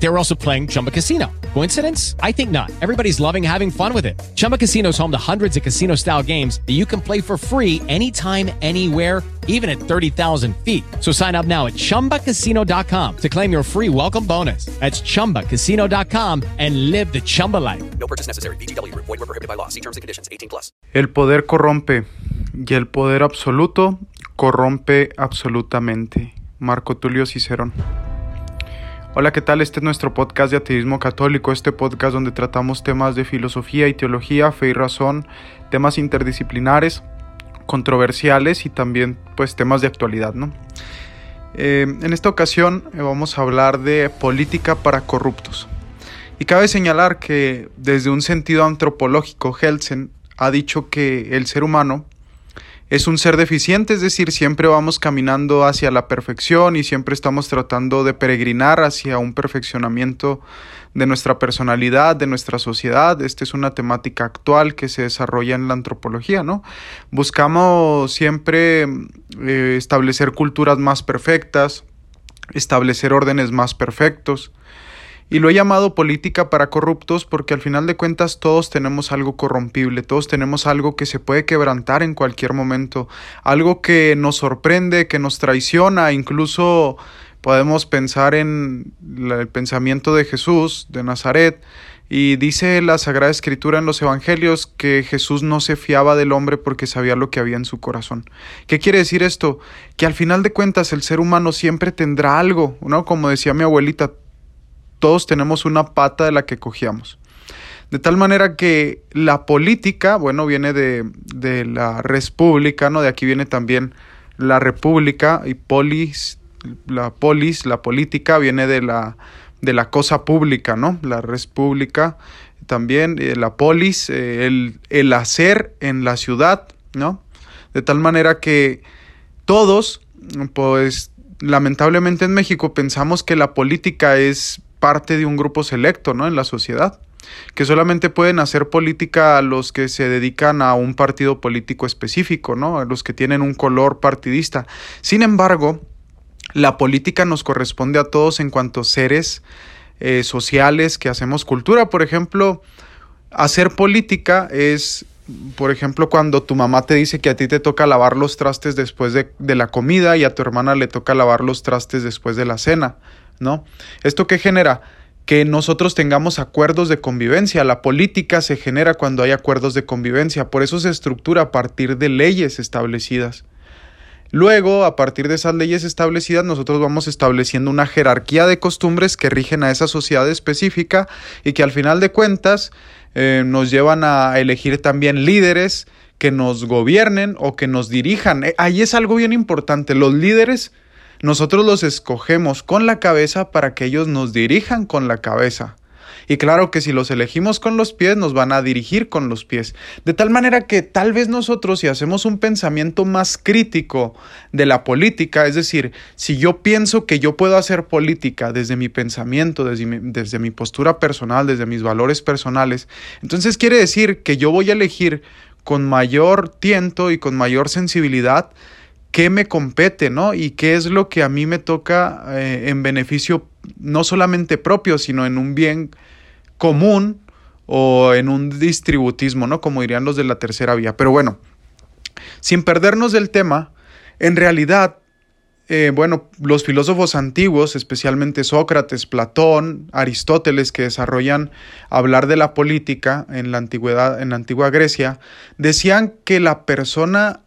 They were also playing Chumba Casino. Coincidence? I think not. Everybody's loving having fun with it. Chumba Casino is home to hundreds of casino style games that you can play for free anytime, anywhere, even at 30,000 feet. So sign up now at chumbacasino.com to claim your free welcome bonus. That's chumbacasino.com and live the Chumba life. No purchase necessary. BGW. Void were prohibited by law. See terms and conditions. 18 plus. El poder corrompe y el poder absoluto corrompe absolutamente. Marco Tulio Cicerón. Hola, ¿qué tal? Este es nuestro podcast de ateísmo católico, este podcast donde tratamos temas de filosofía y teología, fe y razón, temas interdisciplinares, controversiales y también pues temas de actualidad, ¿no? Eh, en esta ocasión eh, vamos a hablar de política para corruptos. Y cabe señalar que desde un sentido antropológico, Helsen ha dicho que el ser humano es un ser deficiente, es decir, siempre vamos caminando hacia la perfección y siempre estamos tratando de peregrinar hacia un perfeccionamiento de nuestra personalidad, de nuestra sociedad. Esta es una temática actual que se desarrolla en la antropología, ¿no? Buscamos siempre eh, establecer culturas más perfectas, establecer órdenes más perfectos. Y lo he llamado política para corruptos porque al final de cuentas todos tenemos algo corrompible, todos tenemos algo que se puede quebrantar en cualquier momento, algo que nos sorprende, que nos traiciona, incluso podemos pensar en el pensamiento de Jesús de Nazaret y dice la Sagrada Escritura en los Evangelios que Jesús no se fiaba del hombre porque sabía lo que había en su corazón. ¿Qué quiere decir esto? Que al final de cuentas el ser humano siempre tendrá algo, ¿no? Como decía mi abuelita, todos tenemos una pata de la que cogíamos. De tal manera que la política, bueno, viene de, de la república, ¿no? De aquí viene también la república y polis, la polis, la política viene de la, de la cosa pública, ¿no? La república, también eh, la polis, eh, el, el hacer en la ciudad, ¿no? De tal manera que todos, pues lamentablemente en México pensamos que la política es parte de un grupo selecto, ¿no? En la sociedad, que solamente pueden hacer política a los que se dedican a un partido político específico, ¿no? A los que tienen un color partidista. Sin embargo, la política nos corresponde a todos en cuanto seres eh, sociales que hacemos cultura. Por ejemplo, hacer política es por ejemplo, cuando tu mamá te dice que a ti te toca lavar los trastes después de, de, la comida y a tu hermana le toca lavar los trastes después de la cena. ¿No? ¿Esto qué genera? Que nosotros tengamos acuerdos de convivencia. La política se genera cuando hay acuerdos de convivencia, por eso se estructura a partir de leyes establecidas. Luego, a partir de esas leyes establecidas, nosotros vamos estableciendo una jerarquía de costumbres que rigen a esa sociedad específica y que al final de cuentas eh, nos llevan a elegir también líderes que nos gobiernen o que nos dirijan. Eh, ahí es algo bien importante. Los líderes nosotros los escogemos con la cabeza para que ellos nos dirijan con la cabeza. Y claro que si los elegimos con los pies, nos van a dirigir con los pies. De tal manera que tal vez nosotros, si hacemos un pensamiento más crítico de la política, es decir, si yo pienso que yo puedo hacer política desde mi pensamiento, desde mi, desde mi postura personal, desde mis valores personales, entonces quiere decir que yo voy a elegir con mayor tiento y con mayor sensibilidad qué me compete, ¿no? Y qué es lo que a mí me toca eh, en beneficio no solamente propio, sino en un bien común o en un distributismo, ¿no? Como dirían los de la tercera vía. Pero bueno, sin perdernos del tema, en realidad, eh, bueno, los filósofos antiguos, especialmente Sócrates, Platón, Aristóteles, que desarrollan hablar de la política en la antigüedad, en la antigua Grecia, decían que la persona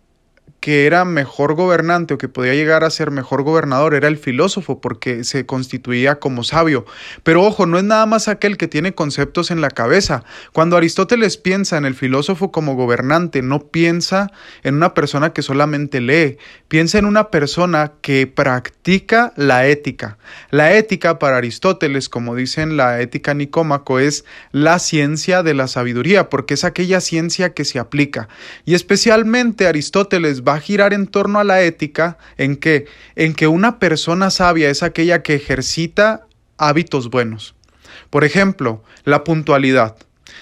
que era mejor gobernante o que podía llegar a ser mejor gobernador era el filósofo porque se constituía como sabio. Pero ojo, no es nada más aquel que tiene conceptos en la cabeza. Cuando Aristóteles piensa en el filósofo como gobernante, no piensa en una persona que solamente lee, piensa en una persona que practica la ética. La ética para Aristóteles, como dicen la ética nicómaco, es la ciencia de la sabiduría, porque es aquella ciencia que se aplica. Y especialmente Aristóteles va va a girar en torno a la ética en que, en que una persona sabia es aquella que ejercita hábitos buenos. Por ejemplo, la puntualidad.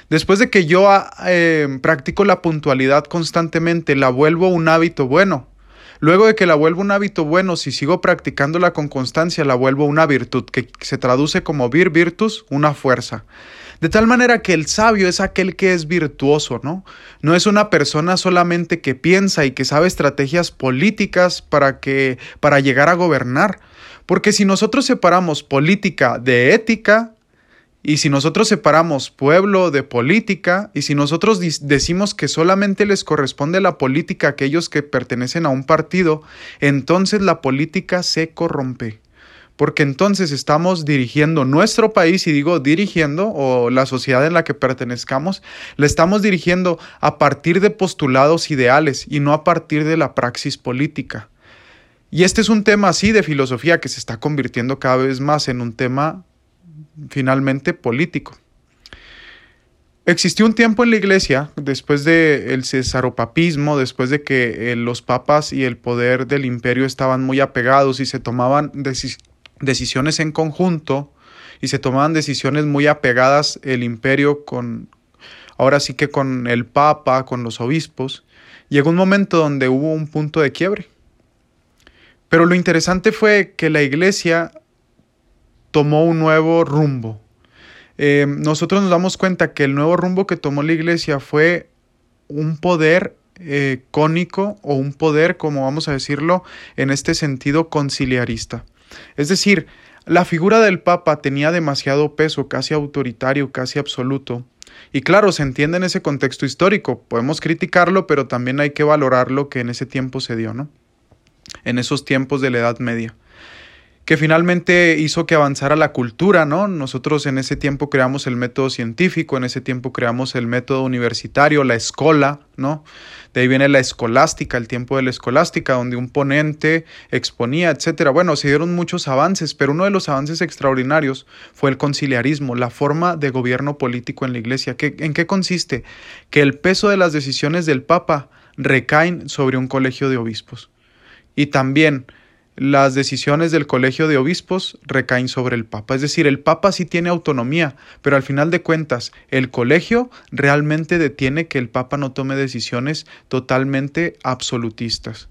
Después de que yo eh, practico la puntualidad constantemente, la vuelvo un hábito bueno. Luego de que la vuelvo un hábito bueno, si sigo practicándola con constancia, la vuelvo una virtud, que se traduce como vir virtus, una fuerza. De tal manera que el sabio es aquel que es virtuoso, ¿no? No es una persona solamente que piensa y que sabe estrategias políticas para que para llegar a gobernar, porque si nosotros separamos política de ética, y si nosotros separamos pueblo de política, y si nosotros decimos que solamente les corresponde la política a aquellos que pertenecen a un partido, entonces la política se corrompe. Porque entonces estamos dirigiendo nuestro país, y digo dirigiendo, o la sociedad en la que pertenezcamos, la estamos dirigiendo a partir de postulados ideales y no a partir de la praxis política. Y este es un tema así de filosofía que se está convirtiendo cada vez más en un tema finalmente político. Existió un tiempo en la iglesia, después del cesaropapismo, después de que eh, los papas y el poder del imperio estaban muy apegados y se tomaban decisiones en conjunto y se tomaban decisiones muy apegadas el imperio con, ahora sí que con el papa, con los obispos, llegó un momento donde hubo un punto de quiebre. Pero lo interesante fue que la iglesia tomó un nuevo rumbo. Eh, nosotros nos damos cuenta que el nuevo rumbo que tomó la iglesia fue un poder eh, cónico o un poder, como vamos a decirlo, en este sentido conciliarista. Es decir, la figura del Papa tenía demasiado peso, casi autoritario, casi absoluto. Y claro, se entiende en ese contexto histórico. Podemos criticarlo, pero también hay que valorar lo que en ese tiempo se dio, ¿no? En esos tiempos de la Edad Media que finalmente hizo que avanzara la cultura, ¿no? Nosotros en ese tiempo creamos el método científico, en ese tiempo creamos el método universitario, la escuela, ¿no? De ahí viene la escolástica, el tiempo de la escolástica, donde un ponente exponía, etcétera. Bueno, se dieron muchos avances, pero uno de los avances extraordinarios fue el conciliarismo, la forma de gobierno político en la iglesia. ¿En qué consiste? Que el peso de las decisiones del Papa recaen sobre un colegio de obispos. Y también las decisiones del colegio de obispos recaen sobre el Papa. Es decir, el Papa sí tiene autonomía, pero al final de cuentas, el colegio realmente detiene que el Papa no tome decisiones totalmente absolutistas.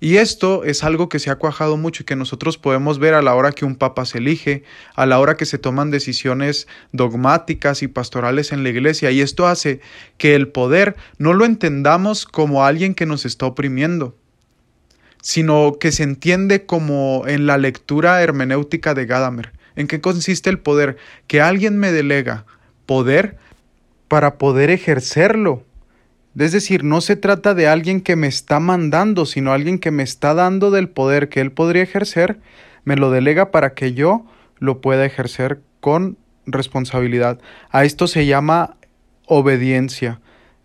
Y esto es algo que se ha cuajado mucho y que nosotros podemos ver a la hora que un papa se elige, a la hora que se toman decisiones dogmáticas y pastorales en la iglesia. Y esto hace que el poder no lo entendamos como alguien que nos está oprimiendo, sino que se entiende como en la lectura hermenéutica de Gadamer. ¿En qué consiste el poder? Que alguien me delega poder para poder ejercerlo. Es decir, no se trata de alguien que me está mandando, sino alguien que me está dando del poder que él podría ejercer, me lo delega para que yo lo pueda ejercer con responsabilidad. A esto se llama obediencia.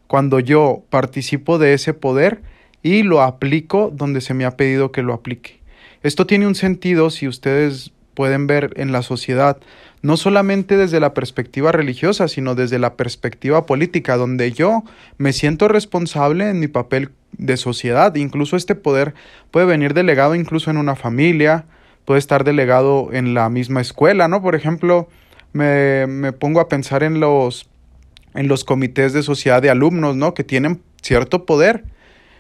Cuando yo participo de ese poder, y lo aplico donde se me ha pedido que lo aplique. Esto tiene un sentido si ustedes pueden ver en la sociedad, no solamente desde la perspectiva religiosa, sino desde la perspectiva política, donde yo me siento responsable en mi papel de sociedad. Incluso este poder puede venir delegado incluso en una familia, puede estar delegado en la misma escuela, ¿no? Por ejemplo, me, me pongo a pensar en los, en los comités de sociedad de alumnos, ¿no? Que tienen cierto poder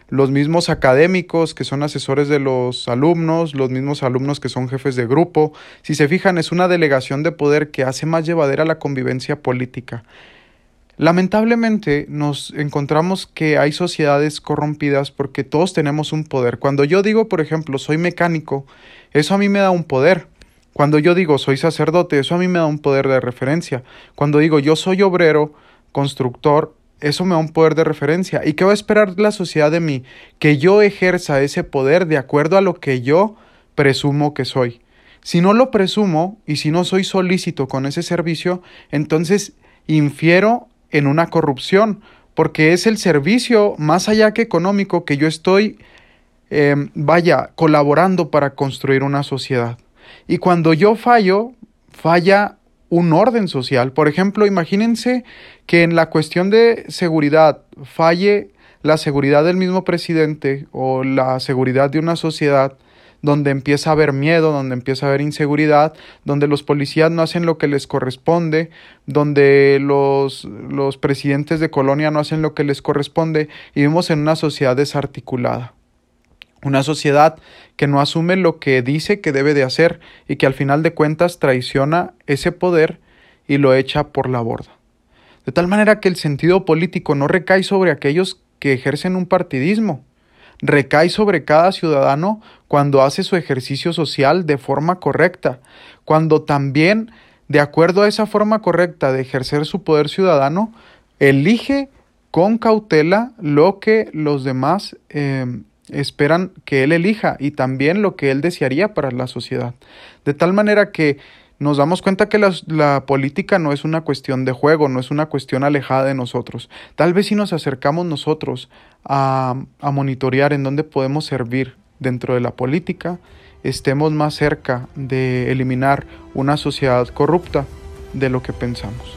los mismos académicos que son asesores de los alumnos, los mismos alumnos que son jefes de grupo. Si se fijan, es una delegación de poder que hace más llevadera la convivencia política. Lamentablemente nos encontramos que hay sociedades corrompidas porque todos tenemos un poder. Cuando yo digo, por ejemplo, soy mecánico, eso a mí me da un poder. Cuando yo digo soy sacerdote, eso a mí me da un poder de referencia. Cuando digo yo soy obrero, constructor, eso me da un poder de referencia. ¿Y qué va a esperar la sociedad de mí? Que yo ejerza ese poder de acuerdo a lo que yo presumo que soy. Si no lo presumo y si no soy solícito con ese servicio, entonces infiero en una corrupción, porque es el servicio más allá que económico que yo estoy, em, vaya, colaborando para construir una sociedad. Y cuando yo fallo, falla un orden social. Por ejemplo, imagínense que en la cuestión de seguridad falle la seguridad del mismo presidente o la seguridad de una sociedad donde empieza a haber miedo, donde empieza a haber inseguridad, donde los policías no hacen lo que les corresponde, donde los, los presidentes de colonia no hacen lo que les corresponde y vivimos en una sociedad desarticulada. Una sociedad que no asume lo que dice que debe de hacer y que al final de cuentas traiciona ese poder y lo echa por la borda. De tal manera que el sentido político no recae sobre aquellos que ejercen un partidismo, recae sobre cada ciudadano cuando hace su ejercicio social de forma correcta, cuando también, de acuerdo a esa forma correcta de ejercer su poder ciudadano, elige con cautela lo que los demás eh, esperan que él elija y también lo que él desearía para la sociedad. De tal manera que nos damos cuenta que la, política no es una cuestión de juego, no es una cuestión alejada de nosotros. Tal vez si nos acercamos nosotros a, a monitorear en dónde podemos servir dentro de la política, estemos más cerca de eliminar una sociedad corrupta de lo que pensamos.